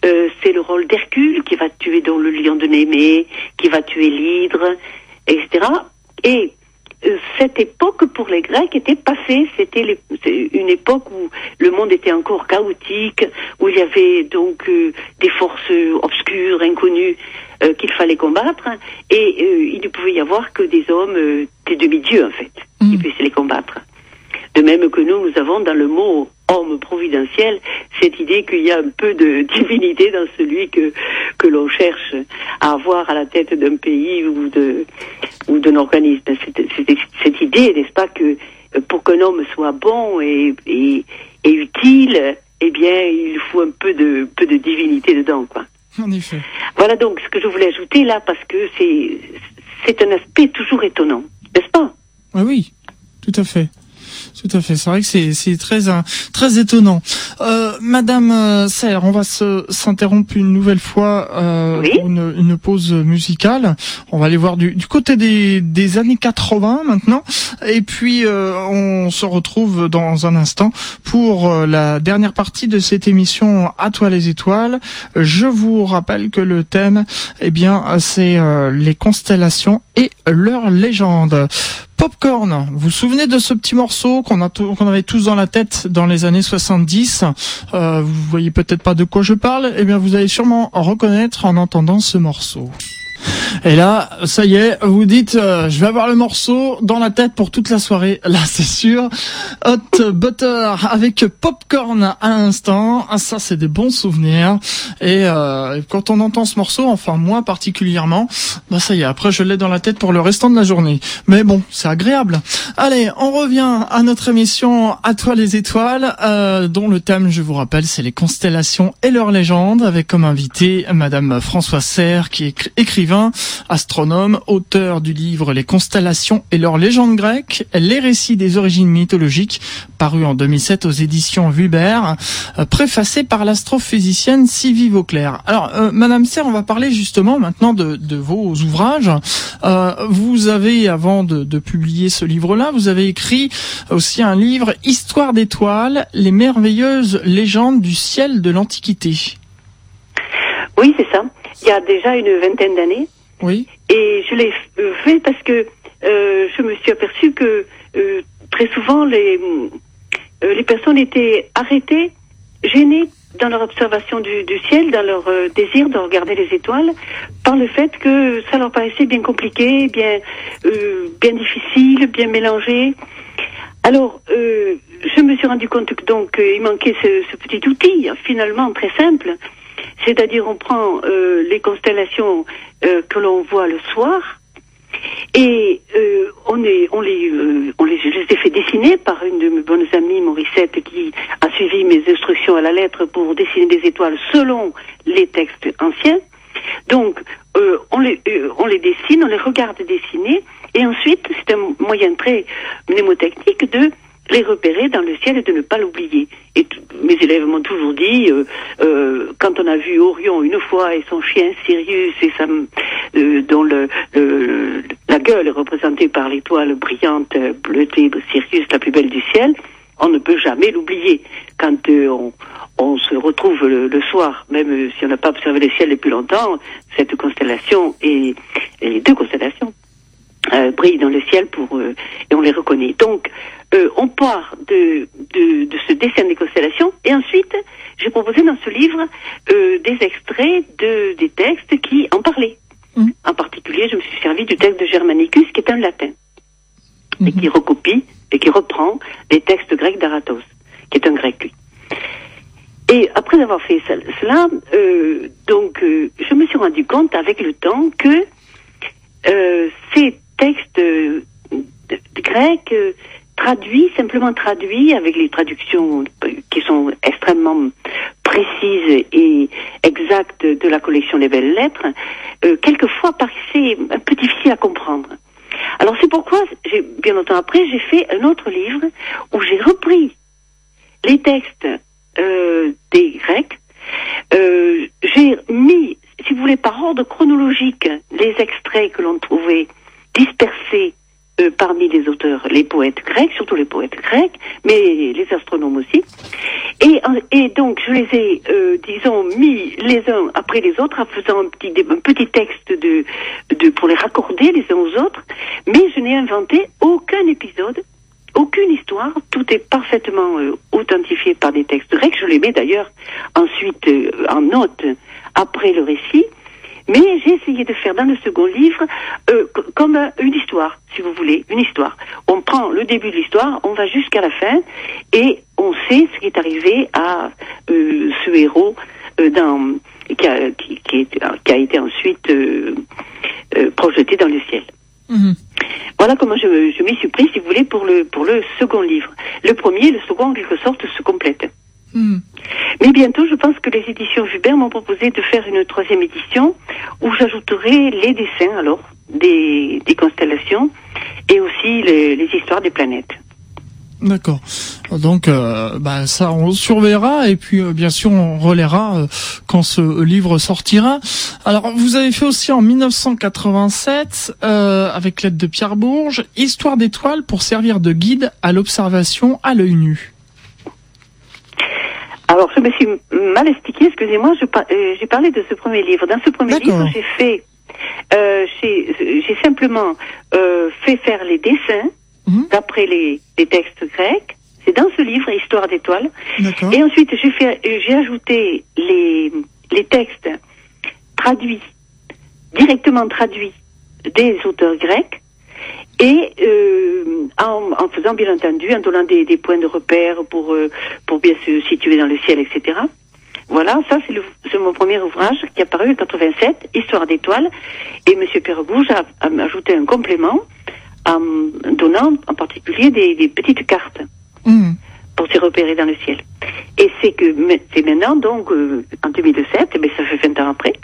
C'est le rôle d'Hercule qui va tuer donc le lion de Némée, qui va tuer l'hydre, etc. Et cette époque pour les Grecs était passée. C'était une époque où le monde était encore chaotique, où il y avait donc euh, des forces obscures, inconnues, euh, qu'il fallait combattre, et il ne pouvait y avoir que des hommes, des demi-dieux en fait, qui mmh. puissent les combattre. De même que nous, nous avons dans le mot homme providentiel cette idée qu'il y a un peu de divinité dans celui que, que l'on cherche à avoir à la tête d'un pays ou de ou d'un organisme. Cette, cette, cette idée, n'est-ce pas, que pour qu'un homme soit bon et, et, et, utile, eh bien, il faut un peu de peu de divinité dedans, quoi. En effet. Voilà donc ce que je voulais ajouter là parce que c'est c'est un aspect toujours étonnant, n'est-ce pas? Oui, oui, tout à fait. Tout à fait. C'est vrai que c'est très euh, très étonnant. Euh, Madame euh, Serre, on va s'interrompre une nouvelle fois euh, pour une, une, pause musicale. On va aller voir du, du côté des, des années 80 maintenant, et puis euh, on se retrouve dans un instant pour euh, la dernière partie de cette émission À toi les étoiles. Je vous rappelle que le thème, eh bien, c'est les constellations et leur légende. Popcorn, vous vous souvenez de ce petit morceau qu'on avait tous dans la tête dans les années 70 euh, Vous voyez peut-être pas de quoi je parle. Eh bien, vous allez sûrement reconnaître en entendant ce morceau. Et là, ça y est, vous dites, euh, je vais avoir le morceau dans la tête pour toute la soirée. Là, c'est sûr. Hot Butter avec Popcorn à l'instant. Ah, ça, c'est des bons souvenirs. Et euh, quand on entend ce morceau, enfin moi particulièrement, bah ça y est, après je l'ai dans la tête pour le restant de la journée. Mais bon, c'est agréable. Allez, on revient à notre émission À toi les étoiles, euh, dont le thème, je vous rappelle, c'est les constellations et leurs légendes, avec comme invité Madame Françoise Serre, qui est écrivain astronome, auteur du livre Les constellations et leurs légendes grecques, les récits des origines mythologiques, paru en 2007 aux éditions Vuber, euh, préfacé par l'astrophysicienne Sylvie Vauclair. Alors, euh, Madame Serre, on va parler justement maintenant de, vos ouvrages. Euh, vous avez, avant de, de publier ce livre-là, vous avez écrit aussi un livre Histoire d'étoiles, les merveilleuses légendes du ciel de l'Antiquité. Oui, c'est ça. Il y a déjà une vingtaine d'années. Oui. Et je l'ai fait parce que euh, je me suis aperçue que euh, très souvent les, euh, les personnes étaient arrêtées, gênées dans leur observation du, ciel, dans leur désir de regarder les étoiles, par le fait que ça leur paraissait bien compliqué, bien, bien difficile, bien mélangé. Alors, je me suis rendu compte que donc il manquait ce petit outil, finalement très simple, c'est-à-dire on prend euh, les constellations euh, que l'on voit le soir et euh, on, est, on, les, on les, je les ai fait dessiner par une de mes bonnes amies, Morissette, qui a suivi mes instructions à la lettre pour dessiner des étoiles selon les textes anciens. Donc, on, les, on les dessine, on les regarde dessiner, et ensuite, c'est un moyen très mnémotechnique de les repérer dans le ciel et de ne pas l'oublier. Et mes élèves m'ont toujours dit, euh, euh, quand on a vu Orion une fois et son chien Sirius et sa, euh, dont le, la gueule est représentée par l'étoile brillante bleutée de Sirius, la plus belle du ciel, on ne peut jamais l'oublier. Quand on, on, se retrouve le, soir, même si on n'a pas observé le ciel depuis longtemps, cette constellation et les deux constellations brillent dans le ciel pour et on les reconnaît. Donc euh, on part de, de, ce dessin des constellations et ensuite j'ai proposé dans ce livre euh, des extraits de, des textes qui en parlaient. Mm. En particulier, je me suis servi du texte de Germanicus qui est un latin et mm-hmm. qui recopie et qui reprend les textes grecs d'Aratos, qui est un grec. Et après avoir fait cela, euh, donc je me suis rendu compte avec le temps que ces textes grecs traduit, simplement traduit, avec les traductions qui sont extrêmement précises et exactes de la collection des belles lettres, euh, quelquefois paraissait un peu difficile à comprendre. Alors c'est pourquoi, bien longtemps après, j'ai fait un autre livre où j'ai repris les textes euh, des Grecs. Euh, j'ai mis, si vous voulez, par ordre chronologique, les extraits que l'on trouvait dispersés euh, parmi les auteurs, les poètes grecs, surtout les poètes grecs, mais les astronomes aussi. Et, et donc, je les ai, euh, disons, mis les uns après les autres en faisant un petit, un petit texte de, de, pour les raccorder les uns aux autres, mais je n'ai inventé aucun épisode aucune histoire, tout est parfaitement euh, authentifié par des textes grecs. Je les mets d'ailleurs ensuite en note après le récit. Mais j'ai essayé de faire dans le second livre euh, comme une histoire, si vous voulez, une histoire. On prend le début de l'histoire, on va jusqu'à la fin, et on sait ce qui est arrivé à euh, ce héros euh, dans, qui, a, qui, qui, qui, a été ensuite projeté dans le ciel. Mhm. Voilà comment je, je m'y suis pris, si vous voulez, pour le, pour le second livre. Le premier et le second, en quelque sorte, se complètent. Mais bientôt, je pense que les éditions Vubert m'ont proposé de faire une troisième édition où j'ajouterai les dessins, alors, des, constellations et aussi les, histoires des planètes. D'accord. Donc, euh, bah, ça, on surveillera et puis, euh, bien sûr, on relaiera euh, quand ce livre sortira. Alors, vous avez fait aussi en 1987, avec l'aide de Pierre Bourges, Histoire d'étoiles pour servir de guide à l'observation à l'œil nu. Alors, je me suis mal expliquée, excusez-moi, euh, j'ai parlé de ce premier livre. Dans ce premier livre, j'ai fait, euh, j'ai simplement euh, fait faire les dessins mhm. d'après les, les, textes grecs. C'est dans ce livre, Histoire d'étoiles. Et ensuite, j'ai fait, j'ai ajouté les, les textes traduits, directement traduits des auteurs grecs et euh, en, en, faisant bien entendu, en donnant des, des points de repère pour, euh, pour bien se situer dans le ciel, etc. Voilà, ça c'est mon premier ouvrage qui a paru en 87, Histoire d'étoiles, et M. Perregouge a, a, ajouté un complément en donnant en particulier des, des petites cartes. Mmh. Pour se repérer dans le ciel. Et c'est que c'est maintenant, donc, euh, en 2007, mais ça fait 20 ans après,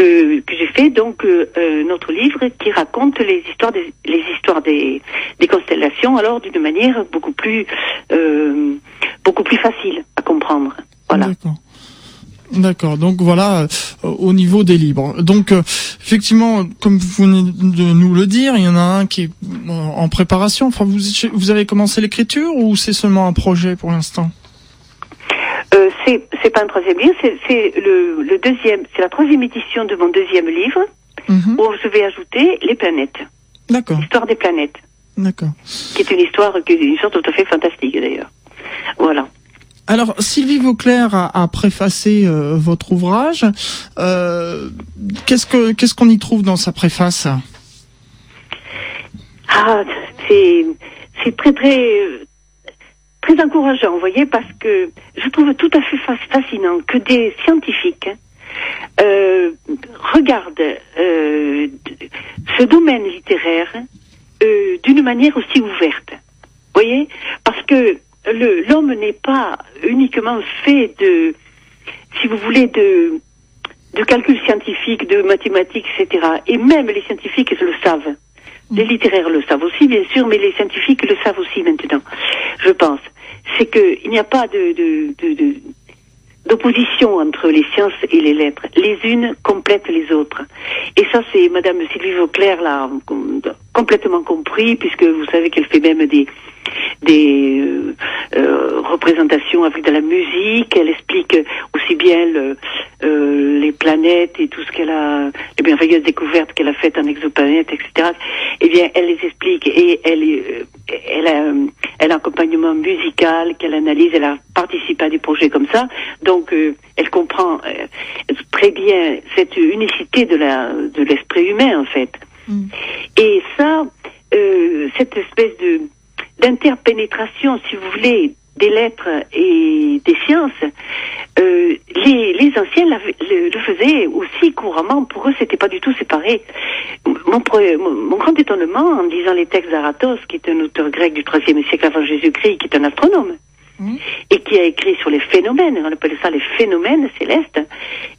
euh, que j'ai fait donc euh, notre livre qui raconte les histoires des, les histoires des, des constellations, alors d'une manière beaucoup plus beaucoup plus facile à comprendre. Voilà. D'accord. Donc voilà, au niveau des livres. Donc effectivement, comme vous venez de nous le dire, il y en a un qui est en préparation. Enfin, vous vous avez commencé l'écriture ou c'est seulement un projet pour l'instant? Euh, c'est pas un troisième livre, c'est le, le, deuxième, c'est la troisième édition de mon deuxième livre mhm. où je vais ajouter les planètes. D'accord. L'histoire des planètes. D'accord. Qui est une histoire, qui est une histoire tout à fait fantastique d'ailleurs. Voilà. Alors, Sylvie Vauclair a, préfacé euh, votre ouvrage. Euh, qu'est-ce que qu'est-ce qu'on y trouve dans sa préface? Ah, c'est très très très encourageant, vous voyez, parce que je trouve tout à fait fascinant que des scientifiques euh, regardent ce domaine littéraire d'une manière aussi ouverte. Vous voyez Parce que l'homme n'est pas uniquement fait de, si vous voulez, de, de calculs scientifiques, de mathématiques, etc. Et même les scientifiques le savent. Les littéraires le savent aussi, bien sûr, mais les scientifiques le savent aussi maintenant, je pense. C'est qu'il n'y a pas de, de, d'opposition entre les sciences et les lettres. Les unes complètent les autres. Et ça, c'est Madame Sylvie Vauclair l'a complètement compris, puisque vous savez qu'elle fait même des, des euh, euh, représentations avec de la musique. Elle explique aussi bien euh, les planètes et tout ce qu'elle a, les merveilleuses découvertes qu'elle a faites en exoplanète, etc. Eh bien, elle les explique et elle, elle a, elle a un accompagnement musical qu'elle analyse. Elle a participé à des projets comme ça, donc elle comprend très bien cette unicité de la de l'esprit humain en fait. Mm. Et ça, cette espèce de d'interpénétration, si vous voulez, des lettres et des sciences, euh, les, anciens le, faisaient aussi couramment. Pour eux, c'était pas du tout séparé. Mon, grand étonnement en lisant les textes d'Aratos, qui est un auteur grec du IIIe siècle avant Jésus-Christ, qui est un astronome, et qui a écrit sur les phénomènes, on appelle ça les phénomènes célestes,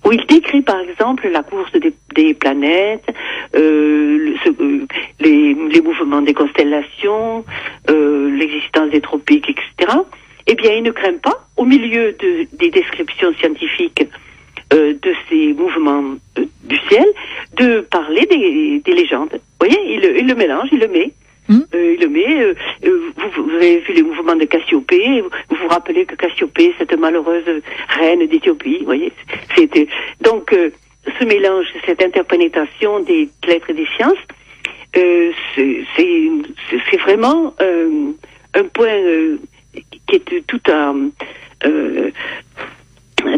où il décrit par exemple la course des, planètes, euh, euh, les, mouvements des constellations, euh, l'existence des tropiques, etc. Eh bien, il ne craint pas, au milieu des descriptions scientifiques de ces mouvements du ciel, de parler des, légendes. Vous voyez, il le mélange, il le met. Hmm? Euh, il le met. Euh, euh, vous, vous, avez vu les mouvements de Cassiopée. Vous vous rappelez que Cassiopée, cette malheureuse reine d'Éthiopie, voyez, c'était donc ce mélange, cette interpénétration des lettres et des sciences, c'est vraiment un point qui est tout à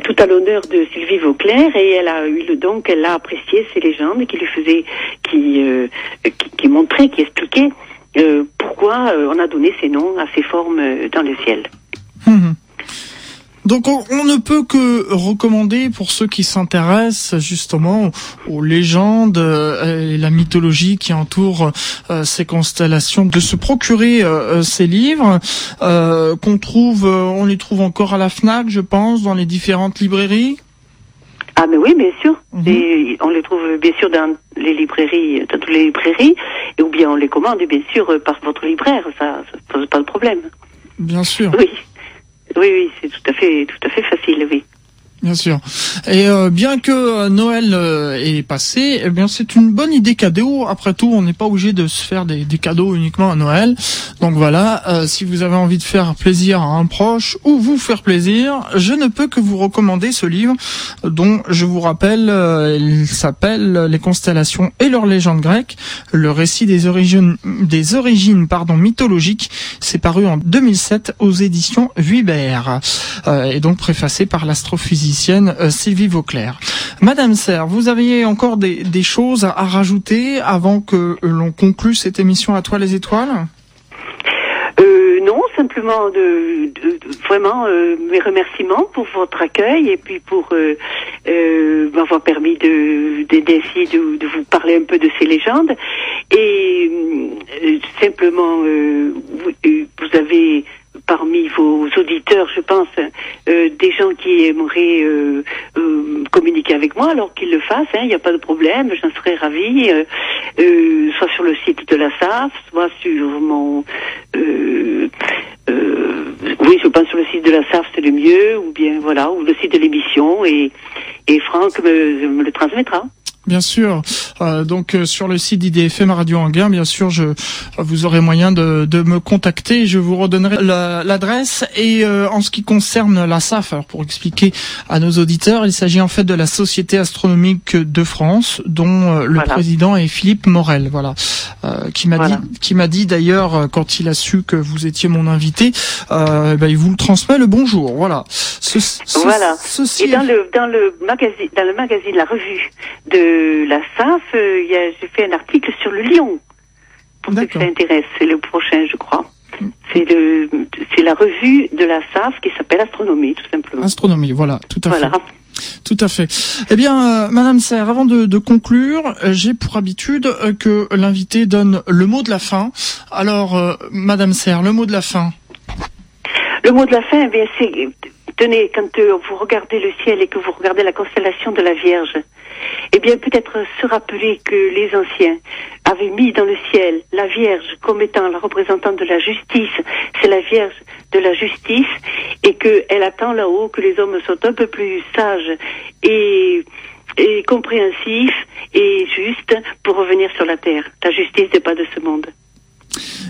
tout à l'honneur de Sylvie Vauclair et elle a eu le don qu'elle a apprécié ces légendes qui lui faisaient, qui, qui, qui montraient, qui expliquaient euh, pourquoi euh, on a donné ces noms à ces formes euh, dans le ciel. Hum. Donc on, ne peut que recommander pour ceux qui s'intéressent justement aux légendes et la mythologie qui entoure ces constellations de se procurer ces livres qu'on trouve on les trouve encore à la Fnac je pense dans les différentes librairies. Ah mais oui, bien sûr. Mhm. Et on les trouve bien sûr dans les librairies, dans toutes les librairies, et ou bien on les commande bien sûr par votre libraire. Ça, ça pose pas de problème. Bien sûr. Oui, oui, oui, c'est tout à fait, tout à fait facile, oui. Bien sûr. Et euh, bien que euh, Noël euh, est passé, eh bien c'est une bonne idée cadeau. Après tout, on n'est pas obligé de se faire des, cadeaux uniquement à Noël. Donc voilà, si vous avez envie de faire plaisir à un proche ou vous faire plaisir, je ne peux que vous recommander ce livre dont je vous rappelle, il s'appelle Les constellations et leurs légendes grecques, le récit des origines des origines pardon mythologiques. C'est paru en 2007 aux éditions Vuibert et donc préfacé par l'astrophysicien euh, Sylvie Vauclair. Madame Serre, vous aviez encore des, choses à, rajouter avant que l'on conclue cette émission à toi les étoiles euh, non, simplement vraiment euh, mes remerciements pour votre accueil et puis pour m'avoir permis de d'essayer de, vous parler un peu de ces légendes et simplement vous, avez parmi vos auditeurs, je pense, euh, des gens qui aimeraient euh, euh, communiquer avec moi, alors qu'ils le fassent, hein, il n'y a pas de problème, j'en serais ravie, soit sur le site de la SAF, soit sur mon... oui, je pense sur le site de la SAF, c'est le mieux, ou bien voilà, ou le site de l'émission, et, et Franck me le transmettra. Bien sûr. Euh, donc euh, sur le site d'IDFM Radio Anguin, bien sûr, je vous aurez moyen de, de me contacter. Je vous redonnerai l'adresse. et euh, en ce qui concerne la SAF, alors pour expliquer à nos auditeurs, il s'agit en fait de la Société astronomique de France, dont le président est Philippe Morel. Voilà, qui m'a dit, qui m'a dit d'ailleurs quand il a su que vous étiez mon invité, ben, il vous le transmet le bonjour. Voilà. voilà. et dans le dans le magazine dans le magazine la revue de la SAF, euh, j'ai fait un article sur le lion. Pour ceux que ça intéresse, c'est le prochain, je crois. Mm. C'est le, c'est la revue de la SAF qui s'appelle Astronomie, tout simplement. Astronomie, voilà, tout à fait. Tout à fait. Eh bien, euh, Madame Serre, avant de, conclure, euh, j'ai pour habitude que l'invité donne le mot de la fin. Alors, Madame Serre, le mot de la fin. Le mot de la fin, eh bien, c'est tenez, quand vous regardez le ciel et que vous regardez la constellation de la Vierge, eh bien, peut-être se rappeler que les anciens avaient mis dans le ciel la Vierge comme étant la représentante de la justice. C'est la Vierge de la justice et qu'elle attend là-haut que les hommes soient un peu plus sages et et compréhensifs et justes pour revenir sur la terre. La justice n'est pas de ce monde.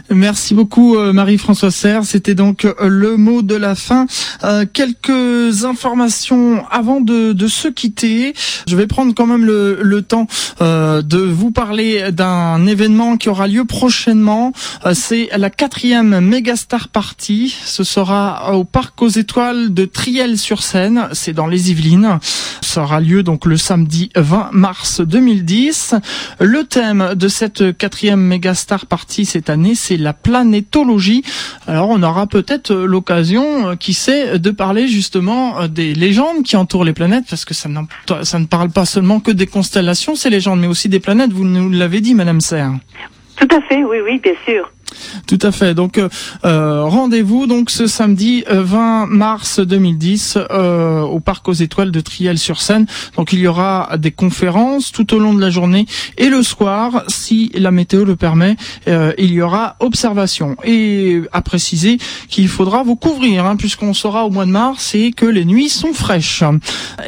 Merci beaucoup euh, Marie-Françoise Serre. C'était donc euh, le mot de la fin. Euh, quelques informations avant de, de, se quitter. Je vais prendre quand même le, le temps de vous parler d'un événement qui aura lieu prochainement. C'est la quatrième Megastar Party. Ce sera au Parc aux Étoiles de Triel-sur-Seine. C'est dans les Yvelines. Ça aura lieu donc le samedi 20 mars 2010. Le thème de cette quatrième Megastar Party cette c'est la planétologie. Alors on aura peut-être euh, l'occasion, euh, qui sait, de parler justement euh, des légendes qui entourent les planètes, parce que ça, ça ne parle pas seulement que des constellations, ces légendes, mais aussi des planètes. Vous nous l'avez dit, Madame Serre. Tout à fait, oui, oui, bien sûr. Tout à fait. Donc euh, euh rendez-vous donc ce samedi 20 euh, mars 2010 euh, au parc aux étoiles de Triel-sur-Seine. Donc il y aura des conférences tout au long de la journée et le soir, si la météo le permet, il y aura observation. Et à préciser qu'il faudra vous couvrir hein, puisqu'on sera au mois de mars et que les nuits sont fraîches.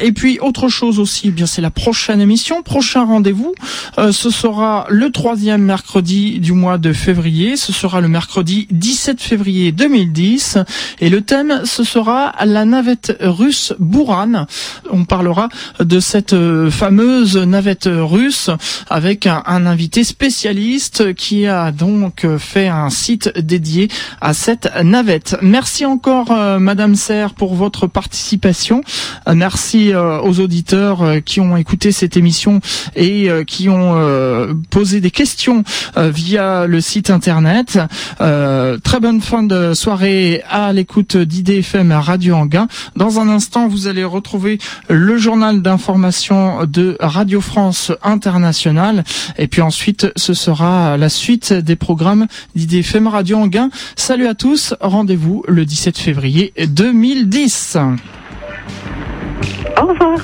Et puis autre chose aussi, eh bien c'est la prochaine émission, prochain rendez-vous. ce sera le troisième mercredi du mois de février. Sera le mercredi 17 février 2010 et le thème ce sera la navette russe Buran. On parlera de cette euh, fameuse navette russe avec un, invité spécialiste qui a donc fait un site dédié à cette navette. Merci encore euh, Madame Serre pour votre participation. Euh, merci aux auditeurs qui ont écouté cette émission et qui ont posé des questions via le site internet. Euh, très bonne fin de soirée à l'écoute d'IDFM Radio Anguin. Dans un instant, vous allez retrouver le journal d'information de Radio France Internationale. Et puis ensuite, ce sera la suite des programmes d'IDFM Radio Anguin. Salut à tous. Rendez-vous le 17 février 2010. Au revoir.